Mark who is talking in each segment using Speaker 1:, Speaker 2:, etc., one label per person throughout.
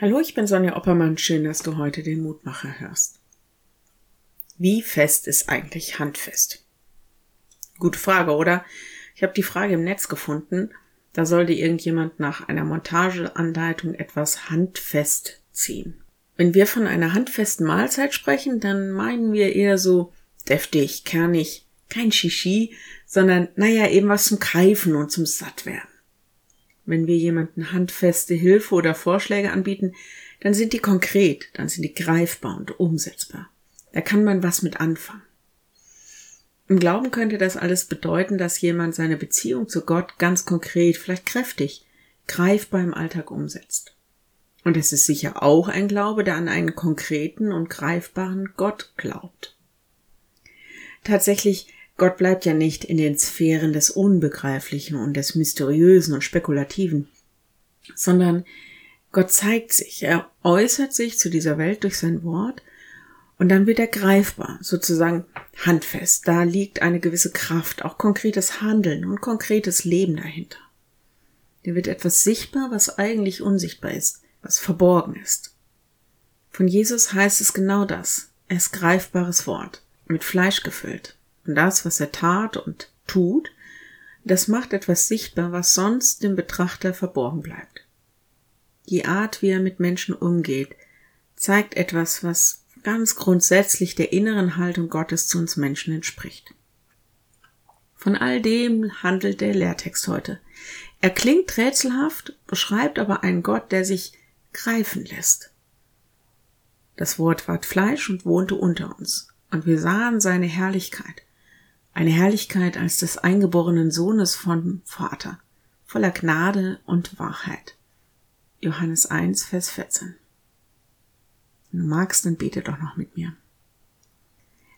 Speaker 1: Hallo, ich bin Sonja Oppermann. Schön, dass du heute den Mutmacher hörst. Wie fest ist eigentlich handfest? Gute Frage, oder? Ich habe die Frage im Netz gefunden. Da sollte irgendjemand nach einer Montageanleitung etwas handfest ziehen. Wenn wir von einer handfesten Mahlzeit sprechen, dann meinen wir eher so deftig, kernig, kein Shishi, sondern naja, eben was zum Greifen und zum Sattwerden. Wenn wir jemanden handfeste Hilfe oder Vorschläge anbieten, dann sind die konkret, dann sind die greifbar und umsetzbar. Da kann man was mit anfangen. Im Glauben könnte das alles bedeuten, dass jemand seine Beziehung zu Gott ganz konkret, vielleicht kräftig, greifbar im Alltag umsetzt. Und es ist sicher auch ein Glaube, der an einen konkreten und greifbaren Gott glaubt. Tatsächlich Gott bleibt ja nicht in den Sphären des Unbegreiflichen und des Mysteriösen und Spekulativen, sondern Gott zeigt sich, er äußert sich zu dieser Welt durch sein Wort und dann wird er greifbar, sozusagen handfest. Da liegt eine gewisse Kraft, auch konkretes Handeln und konkretes Leben dahinter. Da wird etwas sichtbar, was eigentlich unsichtbar ist, was verborgen ist. Von Jesus heißt es genau das. Er ist greifbares Wort, mit Fleisch gefüllt. Und das, was er tat und tut, das macht etwas sichtbar, was sonst dem Betrachter verborgen bleibt. Die Art, wie er mit Menschen umgeht, zeigt etwas, was ganz grundsätzlich der inneren Haltung Gottes zu uns Menschen entspricht. Von all dem handelt der Lehrtext heute. Er klingt rätselhaft, beschreibt aber einen Gott, der sich greifen lässt. Das Wort ward Fleisch und wohnte unter uns, und wir sahen seine Herrlichkeit, eine Herrlichkeit als des eingeborenen Sohnes vom Vater, voller Gnade und Wahrheit. Johannes 1, Vers 14. Wenn du magst, dann bete doch noch mit mir.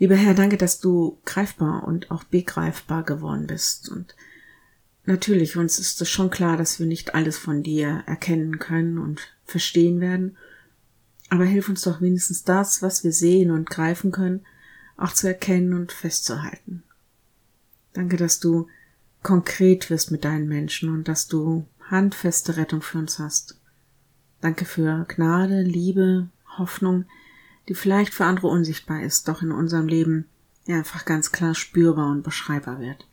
Speaker 1: Lieber Herr, danke, dass du greifbar und auch begreifbar geworden bist. Und natürlich, uns ist es schon klar, dass wir nicht alles von dir erkennen können und verstehen werden. Aber hilf uns doch wenigstens das, was wir sehen und greifen können, auch zu erkennen und festzuhalten. Danke, dass du konkret wirst mit deinen Menschen und dass du handfeste Rettung für uns hast. Danke für Gnade, Liebe, Hoffnung, die vielleicht für andere unsichtbar ist, doch in unserem Leben ja einfach ganz klar spürbar und beschreibbar wird.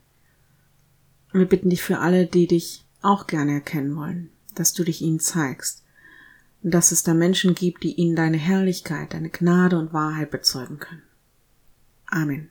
Speaker 1: Wir bitten dich für alle, die dich auch gerne erkennen wollen, dass du dich ihnen zeigst und dass es da Menschen gibt, die ihnen deine Herrlichkeit, deine Gnade und Wahrheit bezeugen können. Amen.